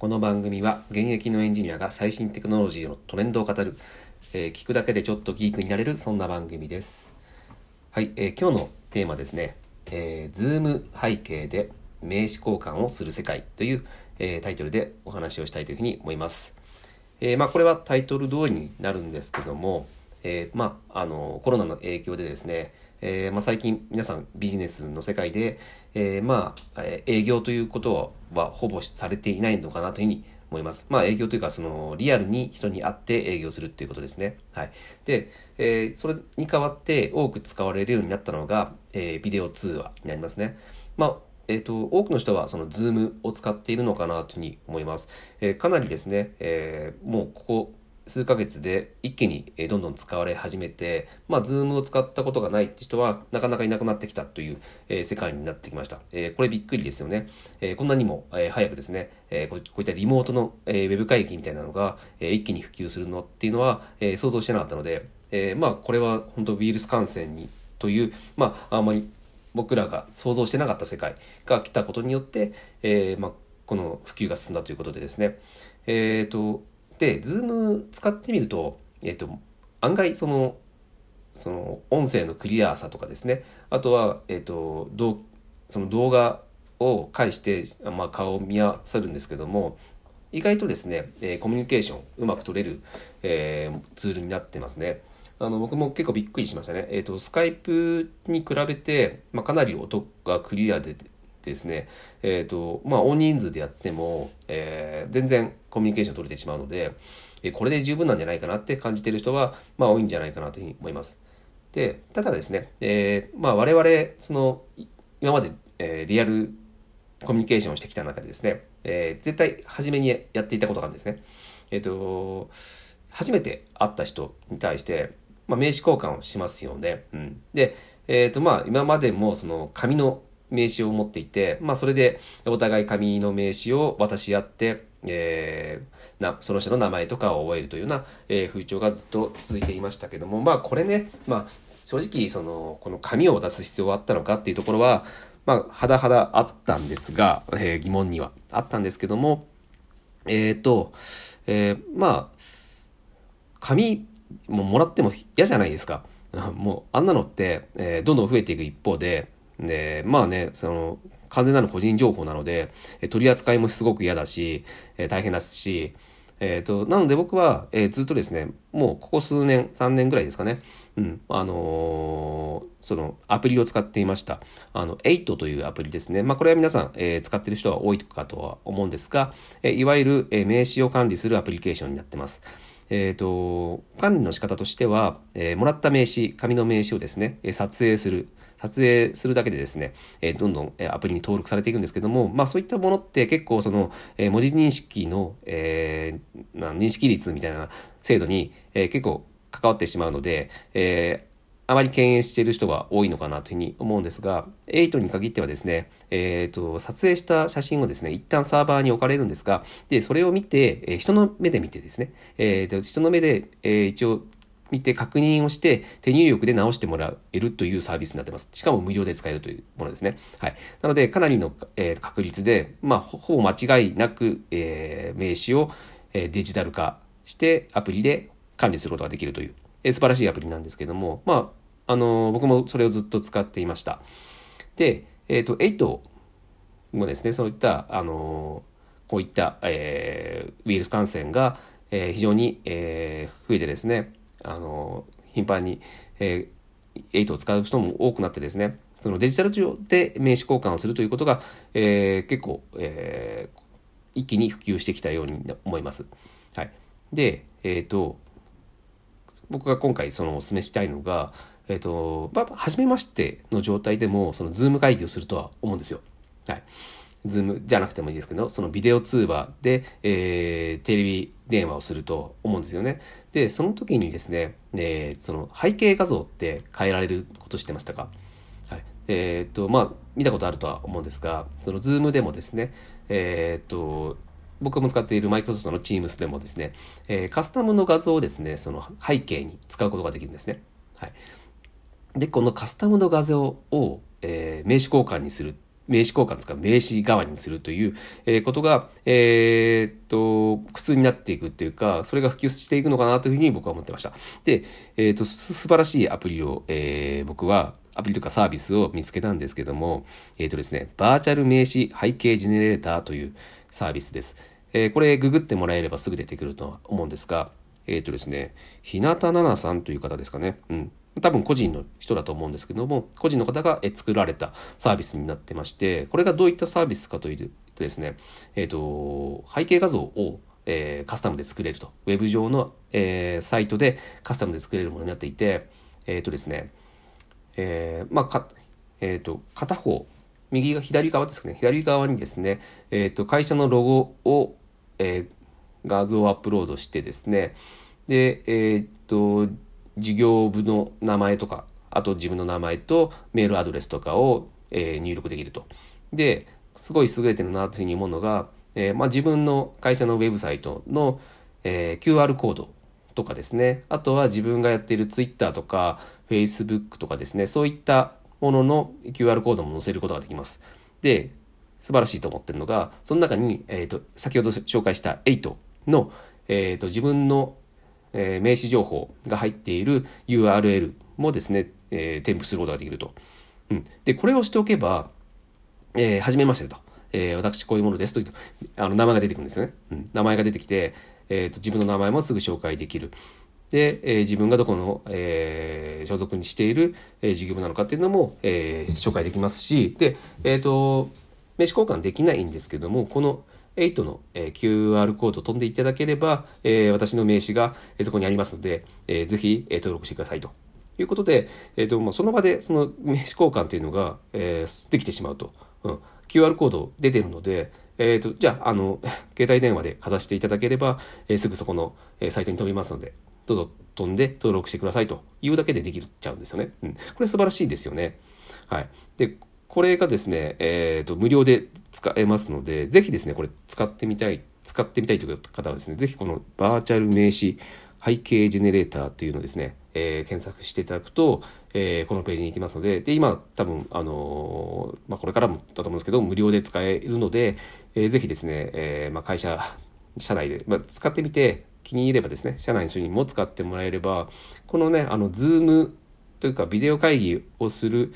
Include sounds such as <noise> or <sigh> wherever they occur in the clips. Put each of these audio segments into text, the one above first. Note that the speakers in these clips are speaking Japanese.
この番組は現役のエンジニアが最新テクノロジーのトレンドを語る、えー聞くだけでちょっとギークになれるそんな番組です。はい、えー今日のテーマですね、えー、Zoom 背景で名刺交換をする世界という、えータイトルでお話をしたいというふうに思います。えまあ、これはタイトル通りになるんですけども、えーまあ、あのコロナの影響でですね、えーまあ、最近皆さんビジネスの世界で、えーまあ、営業ということはほぼされていないのかなというふうに思います。まあ営業というかそのリアルに人に会って営業するっていうことですね。はい。で、えーそれに代わって多く使われるようになったのが、えービデオ通話になりますね。まあえー、と多くの人はその Zoom を使っているのかなというふうに思います。えーかなりですね、えーもうここ数ヶ月で一気にどんどん使われ始めて、まあ、Zoom を使ったことがないって人はなかなかいなくなってきたという、え世界になってきました。えこれびっくりですよね。えこんなにも、え早くですね、えこういったリモートの、えウェブ会議みたいなのが、え一気に普及するのっていうのは、え想像してなかったので、えまあこれは本当ウイルス感染にという、まああんまり僕らが想像してなかった世界が来たことによって、えまあ、この普及が進んだということでですね。えー、と、で、Zoom 使ってみると、えー、と、案外その、その音声のクリアさとかですね、あとは、えー、と、その動画を介して、まあ、顔を見合わせるんですけども、意外とですね、えーコミュニケーションうまく取れる、えーツールになってますね。あの僕も結構びっくりしましたね。えっ、と、スカイプに比べて、まあ、かなり音がクリアでですね、えっ、と、まあ、大人数でやっても、えー全然コミュニケーション取れてしまうので、えこれで十分なんじゃないかなって感じてる人は、まあ、多いんじゃないかなというふうに思います。で、ただですね、えーまあ、我々、その、今まで、えーリアルコミュニケーションをしてきた中でですね、えー絶対初めにやっていたことがあるんですね。えっ、と、初めて会った人に対して、まあ、名刺交換をしますよね。うん、で、えっ、と、まあ、今までもその紙の名刺を持っていて、まあ、それでお互い紙の名刺を渡し合って、えーなその人の名前とかを覚えるというような、えー風潮がずっと続いていましたけども、まあ、これね、まあ、正直、その、この紙を渡す必要はあったのかっていうところは、まあ、はだはだあったんですが、えー疑問にはあったんですけども、えっ、と、えーまあ、紙ももらっても嫌じゃないですか。<laughs> もうあんなのって、えーどんどん増えていく一方で、で、まあね、その、完全なる個人情報なので、取り扱いもすごく嫌だし、大変だし、えっ、と、なので僕は、えーずっとですね、もうここ数年、3年ぐらいですかね、うん、あのーそのアプリを使っていました。あの、8というアプリですね。まあこれは皆さん、えー使ってる人は多いかとは思うんですが、えいわゆる、え名刺を管理するアプリケーションになってます。えー、と管理の仕方としては、えーもらった名刺紙の名刺をですね撮影する。撮影するだけでですね、えーどんどんアプリに登録されていくんですけども、まあ、そういったものって結構その、えー文字認識の、えーまあ、認識率みたいな制度に、えー結構関わってしまうので、えーあまり敬遠している人が多いのかなというふうに思うんですが、8に限ってはですね、えっ、と、撮影した写真をですね、一旦サーバーに置かれるんですが、で、それを見て、え人の目で見てですね、えーと人の目で、え一応、見て確認をして手入力で直してもらえるというサービスになってます。しかも無料で使えるというものですね。はい。なので、かなりの、えー確率で、まあ、ほぼ間違いなく、えー名刺を、えーデジタル化してアプリで管理することができるという、えー素晴らしいアプリなんですけれども、まあ、あの僕もそれをずっと使っていました。で、えっ、と、8もですね、そういった、あのこういった、えーウイルス感染が、えー非常に、えー増えてですね、あの頻繁に、えー、8を使う人も多くなってですね、そのデジタル上で名刺交換をするということが、えー結構、えー一気に普及してきたように思います。はい。で、えっ、と、僕が今回そのお勧めしたいのが、えっ、と、まあ、初めましての状態でも、その Zoom 会議をするとは思うんですよ。はい。 Zoom じゃなくてもいいですけど、そのビデオ通話で、えーテレビ電話をすると思うんですよね。で、その時にですね、えーその背景画像って変えられること知ってましたか？はい。えっ、と、まあ、見たことあるとは思うんですが、その Zoom でもですね、えっ、と、僕も使っているマイクロソフトの Teams でもですね、えーカスタムの画像をですね、その背景に使うことができるんですね。はい。で、このカスタムの画像を、えー名刺交換にする。名刺交換ですか名刺代わりにするという、えー、ことが、えー、っと、普通になっていくっていうか、それが普及していくのかなというふうに僕は思ってました。で、えー、っと、素晴らしいアプリを、えー、僕は、アプリとかサービスを見つけたんですけども、えっ、とですね、バーチャル名刺背景ジェネレーターというサービスです。えー、これググってもらえればすぐ出てくるとは思うんですが、えっ、ー、とですね、日向奈々さんという方ですかね。うん。多分個人の人だと思うんですけども、個人の方が作られたサービスになってまして、これがどういったサービスかというとですね、えっ、ー、と、背景画像を、カスタムで作れると。ウェブ上の、サイトでカスタムで作れるものになっていて、えっ、ー、とですね、えー、まあ、か、えっ、と、片方、右が左側ですね。左側にですね、えっ、と、会社のロゴを、え画像をアップロードしてですね、で、えっ、と、事業部の名前とか、あと自分の名前とメールアドレスとかを、えー、入力できると。で、すごい優れてるなというふうに思うのが、えー、まあ、自分の会社のウェブサイトの、えー、QR コードとかですね、あとは自分がやっている Twitter とか Facebook とかですね、そういったものの QR コードも載せることができます。で、素晴らしいと思ってるのが、その中に、えーと、先ほど紹介した8の、えーと、自分の、えー、名刺情報が入っている URL もですね、えー、添付することができると。うん、で、これをしておけば、えー、はじめましてと。えー、私こういうものですというあの名前が出てくるんですよね。うん、名前が出てきて、えーと、自分の名前もすぐ紹介できる。で、えー、自分がどこの、えー、所属にしている、えー、事業部なのかっていうのも、えー、紹介できますし、で、えっ、と、名刺交換できないんですけども、この8の、え、QR コードを飛んでいただければ、え、私の名刺が、え、そこにありますので、えー、ぜひ、え、登録してくださいということで、えーとまあ、その場でその名刺交換というのが、えー、できてしまうと。うん、QR コード出てるので、えーと、じゃああの <laughs> 携帯電話でかざしていただければ、えー、すぐそこの、えー、サイトに飛びますのでどうぞ飛んで登録してくださいというだけでできちゃうんですよね。うん、これ素晴らしいですよね。はい、でこれがですね、えーと、無料で使えますのでぜひですねこれ使ってみたい使ってみたいという方はですねぜひこのバーチャル名刺背景ジェネレーターというのをですね、えー、検索していただくと、えー、このページに行きますので、で、今、多分、あのー、まあ、これからもだと思うんですけど、無料で使えるので、えー、ぜひですね、えー、まあ、会社、社内で、まあ、使ってみて、気に入ればですね、社内の人にも使ってもらえれば、このね、あの、 Zoom というか、ビデオ会議をする、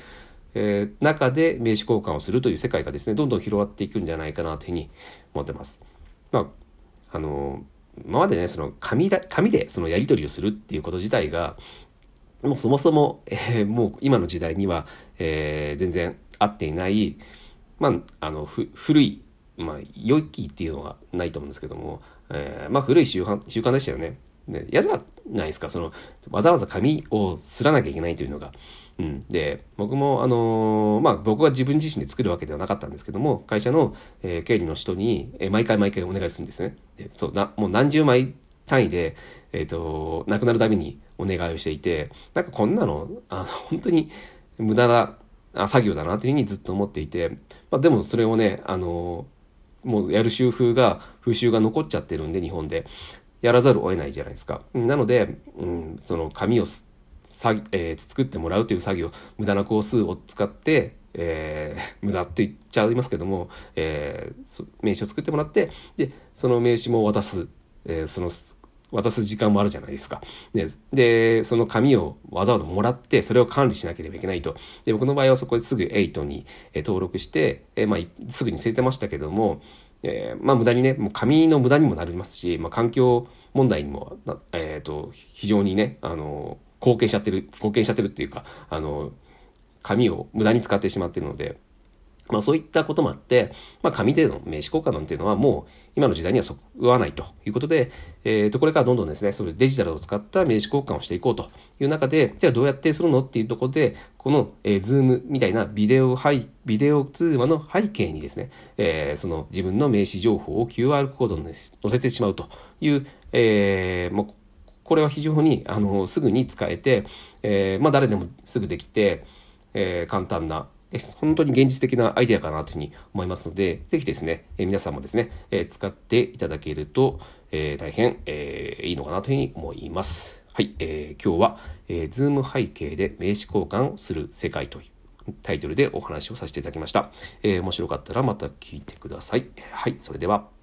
えー、中で名刺交換をするという世界がですね、どんどん広がっていくんじゃないかなというふうに思ってます。まあ、あのー今までね、その紙だ、紙でそのやり取りをするっていうこと自体が、もうそもそも、えー、もう今の時代には、えー、全然合っていない、まあ、あの、古い、まあ、良きっていうのはないと思うんですけども、えー、まあ、古い習慣、習慣でしたよね。ね、嫌じゃないですか、その、わざわざ紙をすらなきゃいけないというのが。うん、で僕もあのー、まあ僕は自分自身で作るわけではなかったんですけども会社の、えー、経理の人に、えー、毎回毎回お願いするんですね。でそうなもう何十枚単位で、えーと、亡くなるためにお願いをしていてなんかこんなのあの本当に無駄な作業だなというふうにずっと思っていて、まあ、でもそれをねあのもうやる習風が風習が残っちゃってるんで日本でやらざるを得ないじゃないですか。なので、うん、その紙をさ、えー、作ってもらうという作業無駄な工数を使って、えー、<laughs> 無駄って言っちゃいますけども、えー、名刺を作ってもらってでその名刺も渡す、えー、その渡す時間もあるじゃないですか。ででその紙をわざわざもらってそれを管理しなければいけないと。で僕の場合はそこですぐ8に、え登録して、えまあ、すぐに捨ててましたけども、えまあ無駄にねもう紙の無駄にもなりますし、まあ、環境問題にも、えーと非常にねあの貢献しちゃってる、貢献しちゃってるっていうか、あの、紙を無駄に使ってしまってるので、まあそういったこともあって、まあ紙での名刺交換なんていうのはもう今の時代にはそぐわないということで、えっ、ー、と、これからどんどんですね、それデジタルを使った名刺交換をしていこうという中で、じゃあどうやってするのっていうところで、この、えー、ズームみたいなビデオ、はい、ビデオ通話の背景にですね、えー、その自分の名刺情報を QR コードに載せてしまうという、えー、もうこれは非常にあのすぐに使えて、えー、まあ、誰でもすぐできて、えー、簡単な本当に現実的なアイデアかなというふうに思いますので、ぜひですね、え、皆さんもですね、え、使っていただけると、え、大変、えいいのかなというふうに思います。はい、えー今日は、えー、ズーム背景で名刺交換をする世界というタイトルでお話をさせていただきました。えー、面白かったらまた聞いてください。はい、それでは。